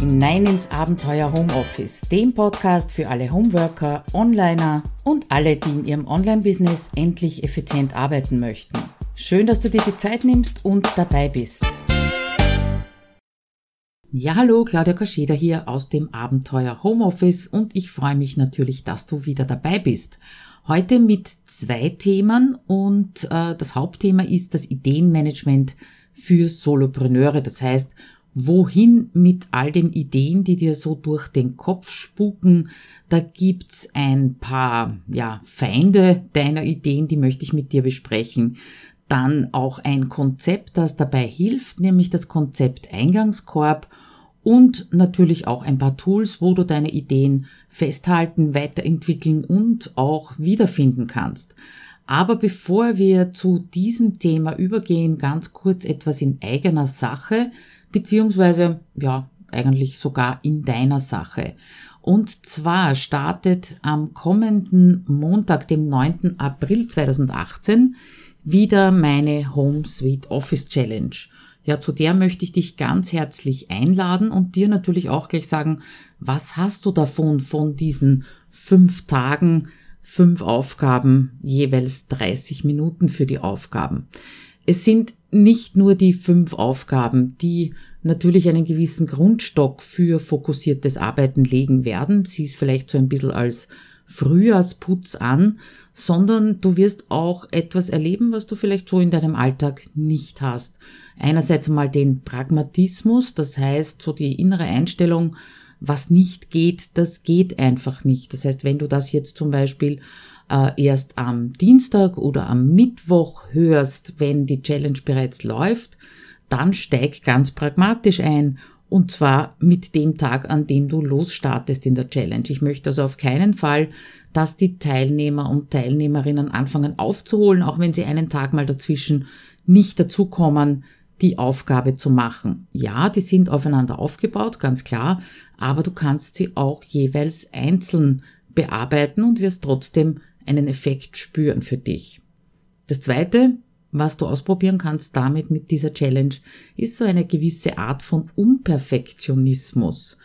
hinein ins Abenteuer Homeoffice, dem Podcast für alle Homeworker, Onliner und alle, die in ihrem Online-Business endlich effizient arbeiten möchten. Schön, dass du dir die Zeit nimmst und dabei bist. Ja, hallo, Claudia Kascheda hier aus dem Abenteuer Homeoffice und ich freue mich natürlich, dass du wieder dabei bist. Heute mit zwei Themen und äh, das Hauptthema ist das Ideenmanagement für Solopreneure. Das heißt, wohin mit all den Ideen, die dir so durch den Kopf spuken. Da gibt's ein paar, ja, Feinde deiner Ideen, die möchte ich mit dir besprechen. Dann auch ein Konzept, das dabei hilft, nämlich das Konzept Eingangskorb und natürlich auch ein paar Tools, wo du deine Ideen festhalten, weiterentwickeln und auch wiederfinden kannst. Aber bevor wir zu diesem Thema übergehen, ganz kurz etwas in eigener Sache, beziehungsweise ja, eigentlich sogar in deiner Sache. Und zwar startet am kommenden Montag, dem 9. April 2018, wieder meine Home Suite Office Challenge. Ja, zu der möchte ich dich ganz herzlich einladen und dir natürlich auch gleich sagen, was hast du davon von diesen fünf Tagen, fünf Aufgaben, jeweils 30 Minuten für die Aufgaben. Es sind nicht nur die fünf Aufgaben, die natürlich einen gewissen Grundstock für fokussiertes Arbeiten legen werden. Sie ist vielleicht so ein bisschen als Frühjahrsputz an, sondern du wirst auch etwas erleben, was du vielleicht so in deinem Alltag nicht hast. Einerseits mal den Pragmatismus, das heißt so die innere Einstellung, was nicht geht, das geht einfach nicht. Das heißt, wenn du das jetzt zum Beispiel äh, erst am Dienstag oder am Mittwoch hörst, wenn die Challenge bereits läuft, dann steig ganz pragmatisch ein und zwar mit dem Tag, an dem du losstartest in der Challenge. Ich möchte also auf keinen Fall, dass die Teilnehmer und Teilnehmerinnen anfangen aufzuholen, auch wenn sie einen Tag mal dazwischen nicht dazukommen, die Aufgabe zu machen. Ja, die sind aufeinander aufgebaut, ganz klar, aber du kannst sie auch jeweils einzeln bearbeiten und wirst trotzdem einen Effekt spüren für dich. Das zweite, was du ausprobieren kannst damit mit dieser Challenge, ist so eine gewisse Art von Unperfektionismus.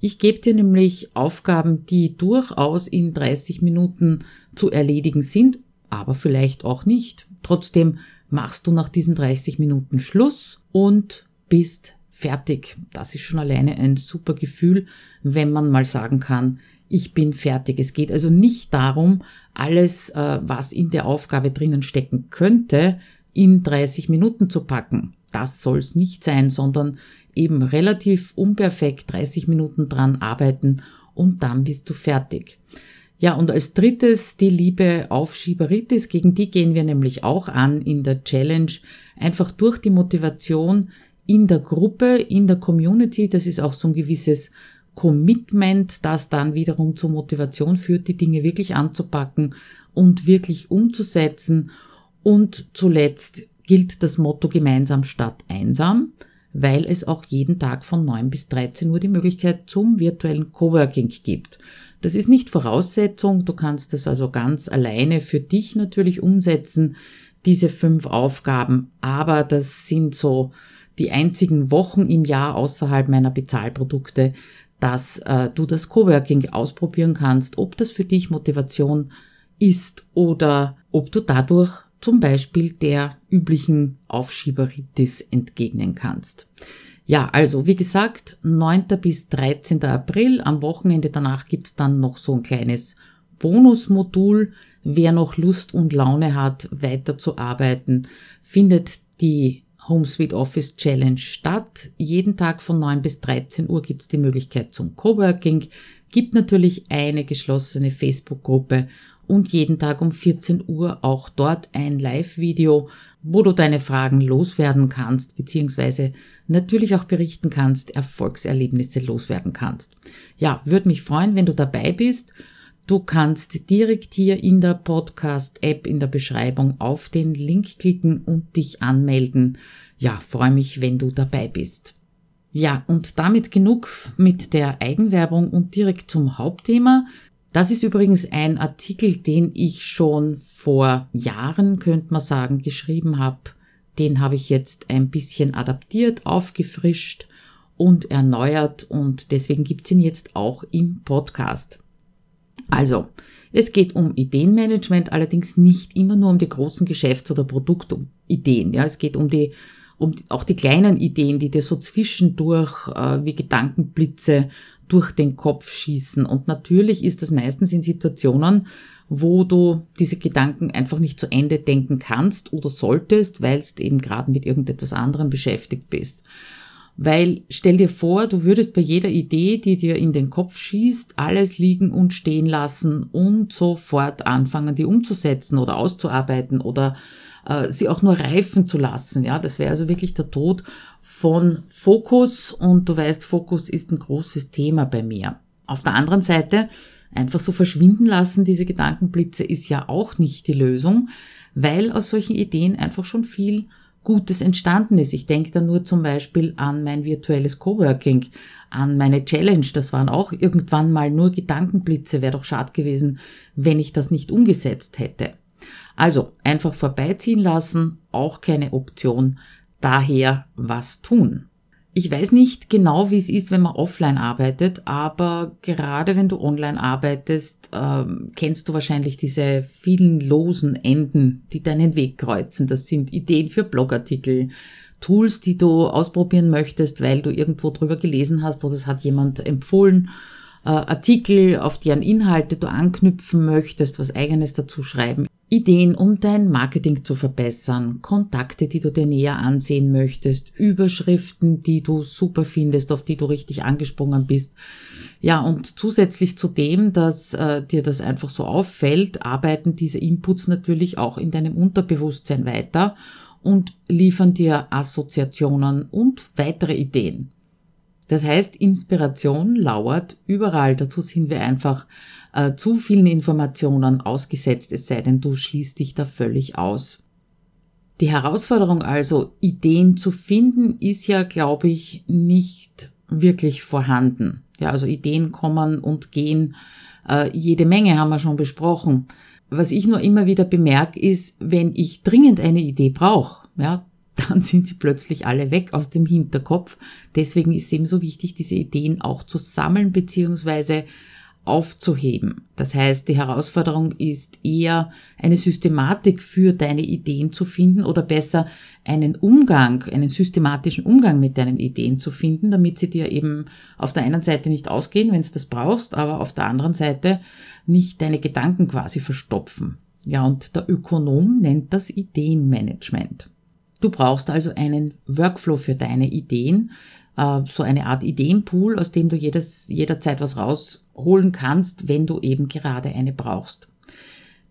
Ich gebe dir nämlich Aufgaben, die durchaus in 30 Minuten zu erledigen sind, aber vielleicht auch nicht. Trotzdem machst du nach diesen 30 Minuten Schluss und bist fertig. Das ist schon alleine ein super Gefühl, wenn man mal sagen kann, ich bin fertig. Es geht also nicht darum, alles, äh, was in der Aufgabe drinnen stecken könnte, in 30 Minuten zu packen. Das soll es nicht sein, sondern eben relativ unperfekt 30 Minuten dran arbeiten und dann bist du fertig. Ja, und als drittes die liebe Aufschieberitis, gegen die gehen wir nämlich auch an in der Challenge, einfach durch die Motivation in der Gruppe, in der Community, das ist auch so ein gewisses Commitment, das dann wiederum zur Motivation führt, die Dinge wirklich anzupacken und wirklich umzusetzen. Und zuletzt gilt das Motto gemeinsam statt einsam, weil es auch jeden Tag von 9 bis 13 Uhr die Möglichkeit zum virtuellen Coworking gibt. Das ist nicht Voraussetzung, du kannst das also ganz alleine für dich natürlich umsetzen, diese fünf Aufgaben, aber das sind so die einzigen Wochen im Jahr außerhalb meiner Bezahlprodukte, dass äh, du das Coworking ausprobieren kannst, ob das für dich Motivation ist oder ob du dadurch zum Beispiel der üblichen Aufschieberitis entgegnen kannst. Ja, also wie gesagt, 9. bis 13. April, am Wochenende danach gibt's dann noch so ein kleines Bonusmodul. Wer noch Lust und Laune hat, weiterzuarbeiten, findet die Home Suite Office Challenge statt. Jeden Tag von 9 bis 13 Uhr gibt es die Möglichkeit zum Coworking, gibt natürlich eine geschlossene Facebook-Gruppe und jeden Tag um 14 Uhr auch dort ein Live-Video, wo du deine Fragen loswerden kannst, beziehungsweise natürlich auch berichten kannst, Erfolgserlebnisse loswerden kannst. Ja, würde mich freuen, wenn du dabei bist. Du kannst direkt hier in der Podcast-App in der Beschreibung auf den Link klicken und dich anmelden. Ja, freue mich, wenn du dabei bist. Ja, und damit genug mit der Eigenwerbung und direkt zum Hauptthema. Das ist übrigens ein Artikel, den ich schon vor Jahren, könnte man sagen, geschrieben habe. Den habe ich jetzt ein bisschen adaptiert, aufgefrischt und erneuert und deswegen gibt's ihn jetzt auch im Podcast. Also, es geht um Ideenmanagement, allerdings nicht immer nur um die großen Geschäfts- oder Produktideen. Ja, es geht um die, um auch die kleinen Ideen, die dir so zwischendurch äh, wie Gedankenblitze durch den Kopf schießen. Und natürlich ist das meistens in Situationen, wo du diese Gedanken einfach nicht zu Ende denken kannst oder solltest, weil du eben gerade mit irgendetwas anderem beschäftigt bist. Weil stell dir vor, du würdest bei jeder Idee, die dir in den Kopf schießt, alles liegen und stehen lassen und sofort anfangen, die umzusetzen oder auszuarbeiten oder äh, sie auch nur reifen zu lassen. Ja, das wäre also wirklich der Tod von Fokus und du weißt, Fokus ist ein großes Thema bei mir. Auf der anderen Seite, einfach so verschwinden lassen, diese Gedankenblitze, ist ja auch nicht die Lösung, weil aus solchen Ideen einfach schon viel Gutes entstanden ist. Ich denke da nur zum Beispiel an mein virtuelles Coworking, an meine Challenge. Das waren auch irgendwann mal nur Gedankenblitze. Wäre doch schade gewesen, wenn ich das nicht umgesetzt hätte. Also einfach vorbeiziehen lassen, auch keine Option. Daher was tun. Ich weiß nicht genau, wie es ist, wenn man offline arbeitet, aber gerade wenn du online arbeitest, ähm, kennst du wahrscheinlich diese vielen losen Enden, die deinen Weg kreuzen. Das sind Ideen für Blogartikel, Tools, die du ausprobieren möchtest, weil du irgendwo drüber gelesen hast oder es hat jemand empfohlen, äh, Artikel, auf deren Inhalte du anknüpfen möchtest, was eigenes dazu schreiben. Ideen, um dein Marketing zu verbessern, Kontakte, die du dir näher ansehen möchtest, Überschriften, die du super findest, auf die du richtig angesprungen bist. Ja, und zusätzlich zu dem, dass äh, dir das einfach so auffällt, arbeiten diese Inputs natürlich auch in deinem Unterbewusstsein weiter und liefern dir Assoziationen und weitere Ideen. Das heißt, Inspiration lauert überall. Dazu sind wir einfach äh, zu vielen Informationen ausgesetzt, es sei denn, du schließt dich da völlig aus. Die Herausforderung also, Ideen zu finden, ist ja, glaube ich, nicht wirklich vorhanden. Ja, also Ideen kommen und gehen. Äh, jede Menge haben wir schon besprochen. Was ich nur immer wieder bemerke, ist, wenn ich dringend eine Idee brauche, ja, dann sind sie plötzlich alle weg aus dem Hinterkopf. Deswegen ist es eben so wichtig, diese Ideen auch zu sammeln beziehungsweise aufzuheben. Das heißt, die Herausforderung ist eher eine Systematik für deine Ideen zu finden oder besser einen Umgang, einen systematischen Umgang mit deinen Ideen zu finden, damit sie dir eben auf der einen Seite nicht ausgehen, wenn du das brauchst, aber auf der anderen Seite nicht deine Gedanken quasi verstopfen. Ja, und der Ökonom nennt das Ideenmanagement. Du brauchst also einen Workflow für deine Ideen, äh, so eine Art Ideenpool, aus dem du jedes, jederzeit was rausholen kannst, wenn du eben gerade eine brauchst.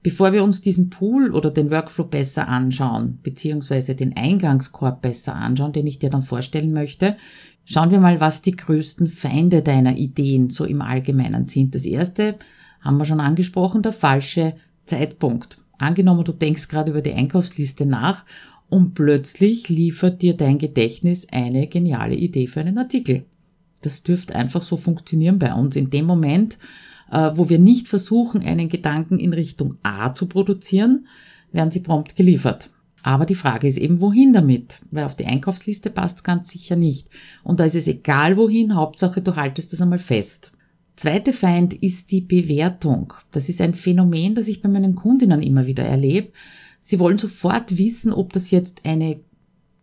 Bevor wir uns diesen Pool oder den Workflow besser anschauen, beziehungsweise den Eingangskorb besser anschauen, den ich dir dann vorstellen möchte, schauen wir mal, was die größten Feinde deiner Ideen so im Allgemeinen sind. Das erste haben wir schon angesprochen, der falsche Zeitpunkt. Angenommen, du denkst gerade über die Einkaufsliste nach und plötzlich liefert dir dein Gedächtnis eine geniale Idee für einen Artikel. Das dürfte einfach so funktionieren bei uns. In dem Moment, äh, wo wir nicht versuchen, einen Gedanken in Richtung A zu produzieren, werden sie prompt geliefert. Aber die Frage ist eben, wohin damit? Weil auf die Einkaufsliste passt ganz sicher nicht. Und da ist es egal wohin, Hauptsache du haltest das einmal fest. Zweite Feind ist die Bewertung. Das ist ein Phänomen, das ich bei meinen Kundinnen immer wieder erlebe. Sie wollen sofort wissen, ob das jetzt eine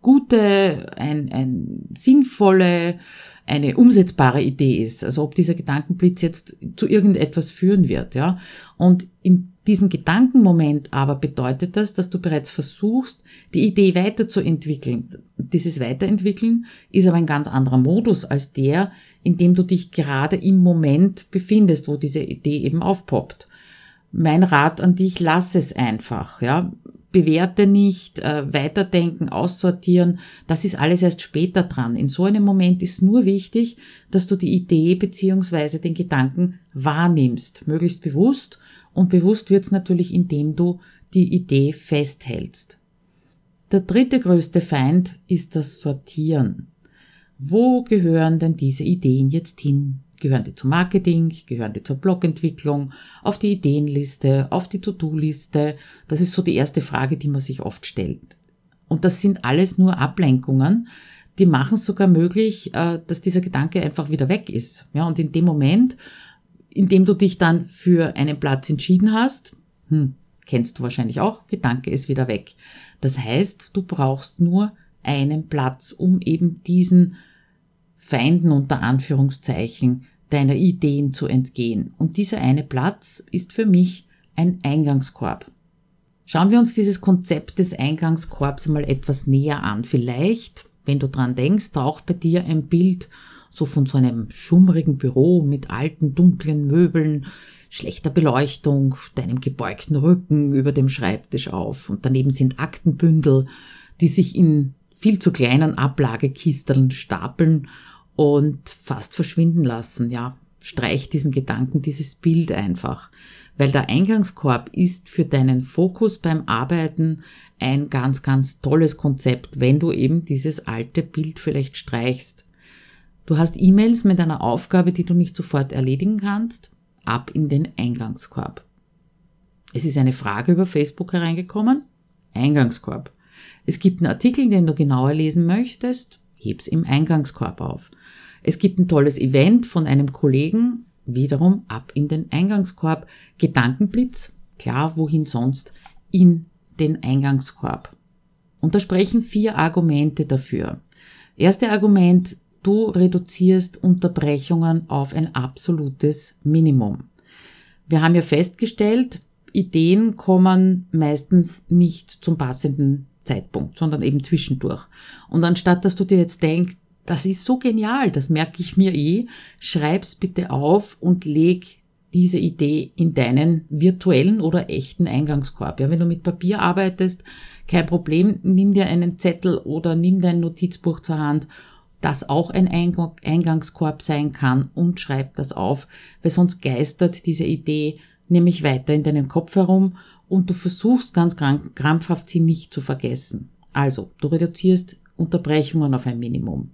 gute, ein, ein sinnvolle, eine umsetzbare Idee ist. Also ob dieser Gedankenblitz jetzt zu irgendetwas führen wird, ja. Und in diesem Gedankenmoment aber bedeutet das, dass du bereits versuchst, die Idee weiterzuentwickeln. Dieses Weiterentwickeln ist aber ein ganz anderer Modus als der, in dem du dich gerade im Moment befindest, wo diese Idee eben aufpoppt mein Rat an dich, lass es einfach, ja. Bewerte nicht, äh, weiterdenken, aussortieren, das ist alles erst später dran. In so einem Moment ist nur wichtig, dass du die Idee beziehungsweise den Gedanken wahrnimmst, möglichst bewusst und bewusst wird's natürlich, indem du die Idee festhältst. Der dritte größte Feind ist das Sortieren. Wo gehören denn diese Ideen jetzt hin? Gehören die zum Marketing? Gehören die zur Blogentwicklung? Auf die Ideenliste? Auf die To-Do-Liste? Das ist so die erste Frage, die man sich oft stellt. Und das sind alles nur Ablenkungen, die machen es sogar möglich, äh, dass dieser Gedanke einfach wieder weg ist. Ja, und in dem Moment, in dem du dich dann für einen Platz entschieden hast, hm, kennst du wahrscheinlich auch, Gedanke ist wieder weg. Das heißt, du brauchst nur einen Platz, um eben diesen Feinden unter Anführungszeichen deiner Ideen zu entgehen. Und dieser eine Platz ist für mich ein Eingangskorb. Schauen wir uns dieses Konzept des Eingangskorbs mal etwas näher an. Vielleicht, wenn du dran denkst, taucht bei dir ein Bild so von so einem schummrigen Büro mit alten, dunklen Möbeln, schlechter Beleuchtung, deinem gebeugten Rücken über dem Schreibtisch auf. Und daneben sind Aktenbündel, die sich in viel zu kleinen Ablagekisteln stapeln und fast verschwinden lassen. Ja, streich diesen Gedanken, dieses Bild einfach. Weil der Eingangskorb ist für deinen Fokus beim Arbeiten ein ganz, ganz tolles Konzept, wenn du eben dieses alte Bild vielleicht streichst. Du hast E-Mails mit einer Aufgabe, die du nicht sofort erledigen kannst, ab in den Eingangskorb. Es ist eine Frage über Facebook hereingekommen, Eingangskorb. Es gibt einen Artikel, den du genauer lesen möchtest, heb's im Eingangskorb auf. Es gibt ein tolles Event von einem Kollegen, wiederum ab in den Eingangskorb. Gedankenblitz, klar, wohin sonst, in den Eingangskorb. Und da sprechen vier Argumente dafür. Erste Argument, du reduzierst Unterbrechungen auf ein absolutes Minimum. Wir haben ja festgestellt, Ideen kommen meistens nicht zum passenden Zeitpunkt, sondern eben zwischendurch. Und anstatt dass du dir jetzt denkst, das ist so genial, das merke ich mir eh. Schreib's bitte auf und leg diese Idee in deinen virtuellen oder echten Eingangskorb. Ja, wenn du mit Papier arbeitest, kein Problem, nimm dir einen Zettel oder nimm dein Notizbuch zur Hand, das auch ein Eingangskorb sein kann und schreib das auf, weil sonst geistert diese Idee nämlich weiter in deinem Kopf herum und du versuchst ganz krampfhaft sie nicht zu vergessen. Also, du reduzierst Unterbrechungen auf ein Minimum.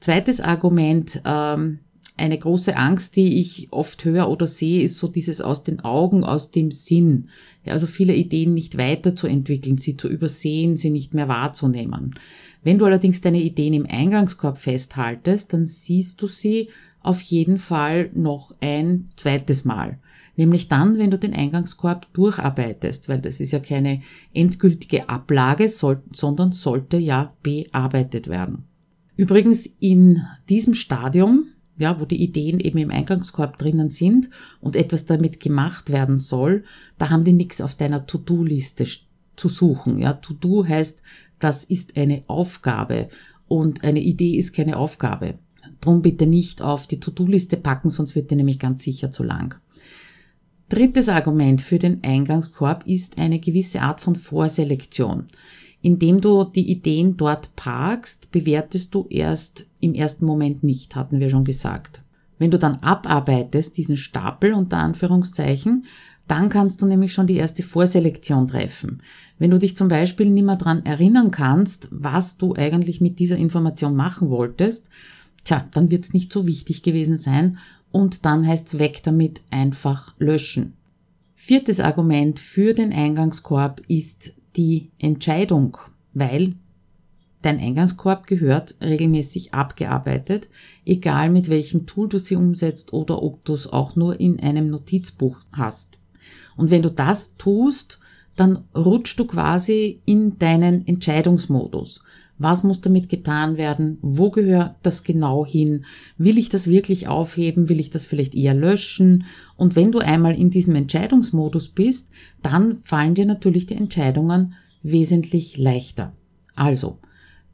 Zweites Argument, ähm, eine große Angst, die ich oft höre oder sehe, ist so dieses aus den Augen, aus dem Sinn. Ja, also viele Ideen nicht weiterzuentwickeln, sie zu übersehen, sie nicht mehr wahrzunehmen. Wenn du allerdings deine Ideen im Eingangskorb festhaltest, dann siehst du sie auf jeden Fall noch ein zweites Mal. Nämlich dann, wenn du den Eingangskorb durcharbeitest, weil das ist ja keine endgültige Ablage, sondern sollte ja bearbeitet werden. Übrigens in diesem Stadium, ja, wo die Ideen eben im Eingangskorb drinnen sind und etwas damit gemacht werden soll, da haben die nichts auf deiner To-Do-Liste zu suchen. Ja, To-Do heißt, das ist eine Aufgabe und eine Idee ist keine Aufgabe. Drum bitte nicht auf die To-Do-Liste packen, sonst wird die nämlich ganz sicher zu lang. Drittes Argument für den Eingangskorb ist eine gewisse Art von Vorselektion. Indem du die Ideen dort parkst, bewertest du erst im ersten Moment nicht, hatten wir schon gesagt. Wenn du dann abarbeitest, diesen Stapel unter Anführungszeichen, dann kannst du nämlich schon die erste Vorselektion treffen. Wenn du dich zum Beispiel nicht mehr dran erinnern kannst, was du eigentlich mit dieser Information machen wolltest, tja, dann wird es nicht so wichtig gewesen sein und dann heißt es weg damit einfach löschen. Viertes Argument für den Eingangskorb ist die Entscheidung, weil dein Eingangskorb gehört regelmäßig abgearbeitet, egal mit welchem Tool du sie umsetzt oder ob du es auch nur in einem Notizbuch hast. Und wenn du das tust, dann rutschst du quasi in deinen Entscheidungsmodus. Was muss damit getan werden? Wo gehört das genau hin? Will ich das wirklich aufheben? Will ich das vielleicht eher löschen? Und wenn du einmal in diesem Entscheidungsmodus bist, dann fallen dir natürlich die Entscheidungen wesentlich leichter. Also,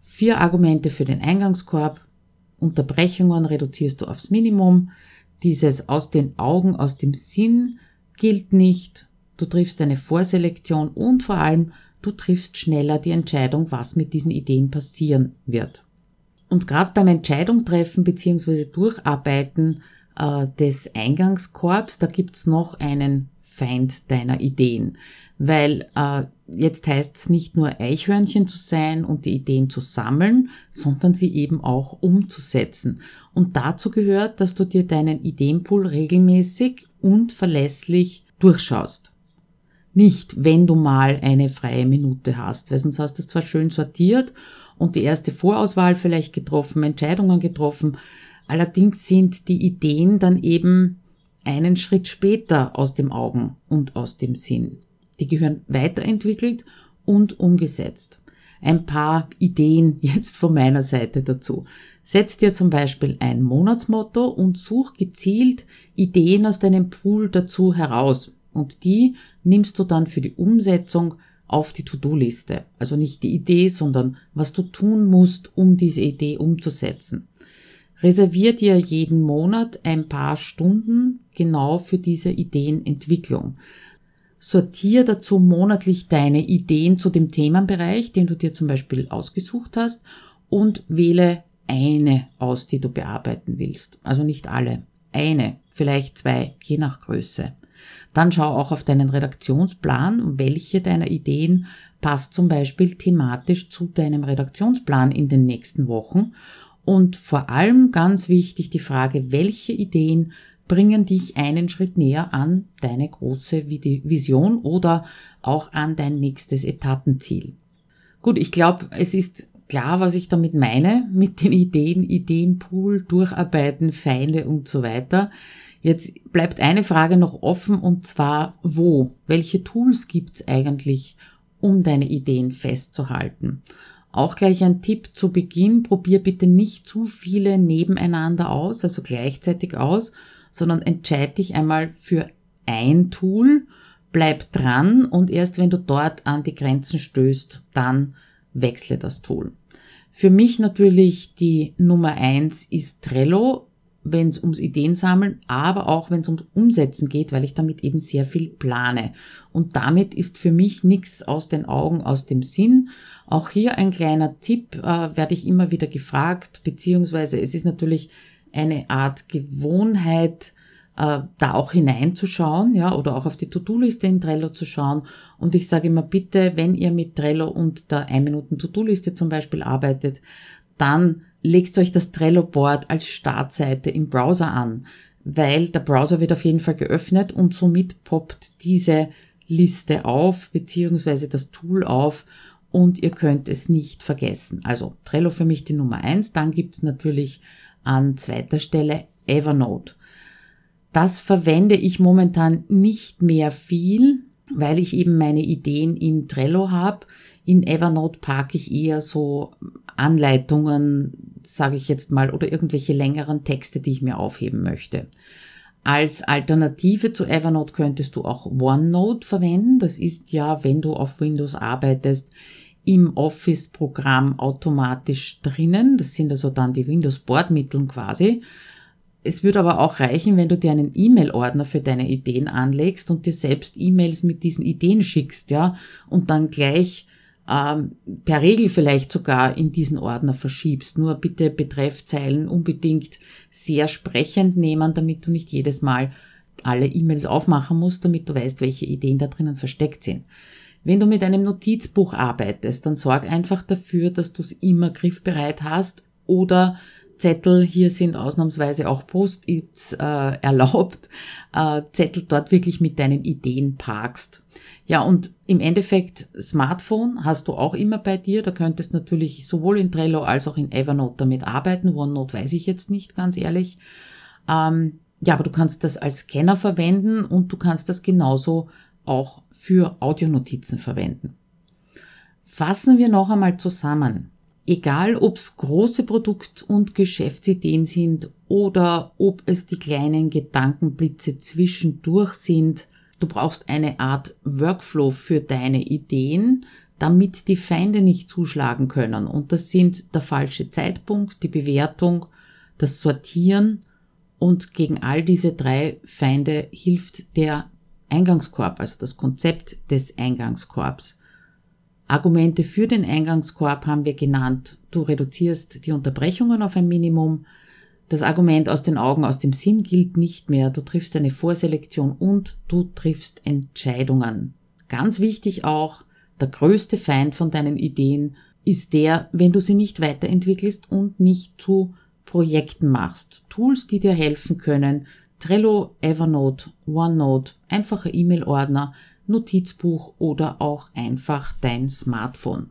vier Argumente für den Eingangskorb. Unterbrechungen reduzierst du aufs Minimum. Dieses aus den Augen, aus dem Sinn gilt nicht. Du triffst eine Vorselektion und vor allem du triffst schneller die Entscheidung, was mit diesen Ideen passieren wird. Und gerade beim Entscheidung treffen bzw. Durcharbeiten äh, des Eingangskorbs, da gibt's noch einen Feind deiner Ideen. Weil äh, jetzt heißt es nicht nur Eichhörnchen zu sein und die Ideen zu sammeln, sondern sie eben auch umzusetzen. Und dazu gehört, dass du dir deinen Ideenpool regelmäßig und verlässlich durchschaust. Nicht, wenn du mal eine freie Minute hast, weil sonst hast du es zwar schön sortiert und die erste Vorauswahl vielleicht getroffen, Entscheidungen getroffen, allerdings sind die Ideen dann eben einen Schritt später aus dem Augen und aus dem Sinn. Die gehören weiterentwickelt und umgesetzt. Ein paar Ideen jetzt von meiner Seite dazu. Setz dir zum Beispiel ein Monatsmotto und such gezielt Ideen aus deinem Pool dazu heraus. Und die nimmst du dann für die Umsetzung auf die To-Do-Liste. Also nicht die Idee, sondern was du tun musst, um diese Idee umzusetzen. Reservier dir jeden Monat ein paar Stunden genau für diese Ideenentwicklung. Sortier dazu monatlich deine Ideen zu dem Themenbereich, den du dir zum Beispiel ausgesucht hast und wähle eine aus, die du bearbeiten willst. Also nicht alle. Eine, vielleicht zwei, je nach Größe. Dann schau auch auf deinen Redaktionsplan, welche deiner Ideen passt zum Beispiel thematisch zu deinem Redaktionsplan in den nächsten Wochen. Und vor allem ganz wichtig die Frage, welche Ideen bringen dich einen Schritt näher an deine große Vision oder auch an dein nächstes Etappenziel. Gut, ich glaube, es ist klar, was ich damit meine, mit den Ideen, Ideenpool, Durcharbeiten, Feinde und so weiter. Jetzt bleibt eine Frage noch offen und zwar wo? Welche Tools gibt's eigentlich, um deine Ideen festzuhalten? Auch gleich ein Tipp zu Beginn, probier bitte nicht zu viele nebeneinander aus, also gleichzeitig aus, sondern entscheid dich einmal für ein Tool, bleib dran und erst wenn du dort an die Grenzen stößt, dann wechsle das Tool. Für mich natürlich die Nummer eins ist Trello wenn es ums Ideensammeln, aber auch wenn es ums Umsetzen geht, weil ich damit eben sehr viel plane. Und damit ist für mich nichts aus den Augen, aus dem Sinn. Auch hier ein kleiner Tipp, äh, werde ich immer wieder gefragt, beziehungsweise es ist natürlich eine Art Gewohnheit, äh, da auch hineinzuschauen, ja, oder auch auf die To-Do-Liste in Trello zu schauen. Und ich sage immer bitte, wenn ihr mit Trello und der 1 Minuten To-Do-Liste zum Beispiel arbeitet, dann legt euch das Trello-Board als Startseite im Browser an, weil der Browser wird auf jeden Fall geöffnet und somit poppt diese Liste auf, beziehungsweise das Tool auf und ihr könnt es nicht vergessen. Also Trello für mich die Nummer eins. Dann gibt's natürlich an zweiter Stelle Evernote. Das verwende ich momentan nicht mehr viel, weil ich eben meine Ideen in Trello habe. In Evernote parke ich eher so Anleitungen, sage ich jetzt mal, oder irgendwelche längeren Texte, die ich mir aufheben möchte. Als Alternative zu Evernote könntest du auch OneNote verwenden. Das ist ja, wenn du auf Windows arbeitest, im Office-Programm automatisch drinnen. Das sind also dann die Windows-Bordmitteln quasi. Es würde aber auch reichen, wenn du dir einen E-Mail-Ordner für deine Ideen anlegst und dir selbst E-Mails mit diesen Ideen schickst, ja, und dann gleich ähm, per Regel vielleicht sogar in diesen Ordner verschiebst. Nur bitte Betreffzeilen unbedingt sehr sprechend nehmen, damit du nicht jedes Mal alle E-Mails aufmachen musst, damit du weißt, welche Ideen da drinnen versteckt sind. Wenn du mit einem Notizbuch arbeitest, dann sorg einfach dafür, dass du es immer griffbereit hast oder Zettel, hier sind ausnahmsweise auch Post-its äh, erlaubt, äh, Zettel dort wirklich mit deinen Ideen parkst. Ja, und im Endeffekt, Smartphone hast du auch immer bei dir. Da könntest natürlich sowohl in Trello als auch in Evernote damit arbeiten. OneNote weiß ich jetzt nicht, ganz ehrlich. Ähm, ja, aber du kannst das als Scanner verwenden und du kannst das genauso auch für Audionotizen verwenden. Fassen wir noch einmal zusammen. Egal, ob es große Produkt- und Geschäftsideen sind oder ob es die kleinen Gedankenblitze zwischendurch sind, Du brauchst eine Art Workflow für deine Ideen, damit die Feinde nicht zuschlagen können. Und das sind der falsche Zeitpunkt, die Bewertung, das Sortieren und gegen all diese drei Feinde hilft der Eingangskorb, also das Konzept des Eingangskorbs. Argumente für den Eingangskorb haben wir genannt. Du reduzierst die Unterbrechungen auf ein Minimum, das Argument aus den Augen, aus dem Sinn gilt nicht mehr. Du triffst eine Vorselektion und du triffst Entscheidungen. Ganz wichtig auch, der größte Feind von deinen Ideen ist der, wenn du sie nicht weiterentwickelst und nicht zu Projekten machst. Tools, die dir helfen können. Trello, Evernote, OneNote, einfacher E-Mail-Ordner, Notizbuch oder auch einfach dein Smartphone.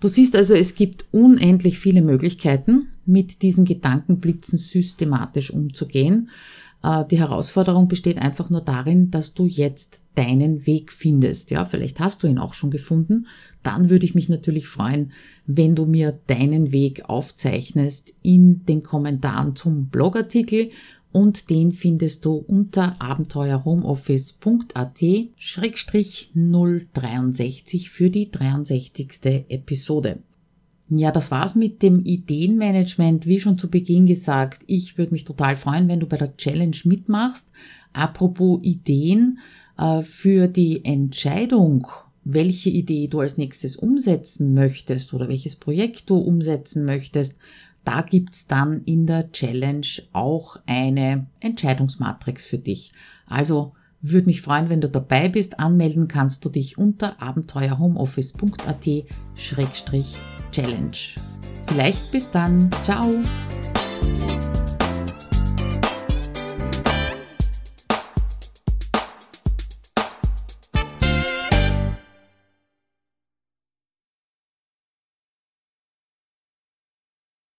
Du siehst also, es gibt unendlich viele Möglichkeiten, mit diesen Gedankenblitzen systematisch umzugehen. Äh, die Herausforderung besteht einfach nur darin, dass du jetzt deinen Weg findest. Ja, vielleicht hast du ihn auch schon gefunden. Dann würde ich mich natürlich freuen, wenn du mir deinen Weg aufzeichnest in den Kommentaren zum Blogartikel und den findest du unter abenteuerhomeoffice.at-063 für die 63. Episode. Ja, das war's mit dem Ideenmanagement. Wie schon zu Beginn gesagt, ich würde mich total freuen, wenn du bei der Challenge mitmachst. Apropos Ideen, äh, für die Entscheidung, welche Idee du als nächstes umsetzen möchtest oder welches Projekt du umsetzen möchtest, da gibt's dann in der Challenge auch eine Entscheidungsmatrix für dich. Also würde mich freuen, wenn du dabei bist. Anmelden kannst du dich unter abenteuerhomeoffice.at-challenge. Vielleicht bis dann. Ciao.